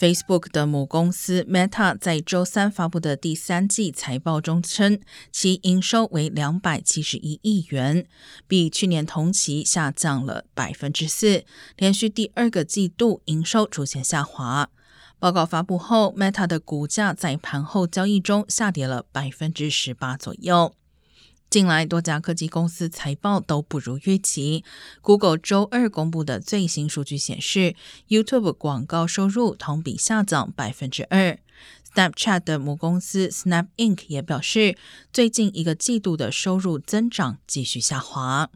Facebook 的母公司 Meta 在周三发布的第三季财报中称，其营收为两百七十一亿元，比去年同期下降了百分之四，连续第二个季度营收出现下滑。报告发布后，Meta 的股价在盘后交易中下跌了百分之十八左右。近来多家科技公司财报都不如预期。Google 周二公布的最新数据显示，YouTube 广告收入同比下降百分之二。Snapchat 的母公司 Snap Inc. 也表示，最近一个季度的收入增长继续下滑。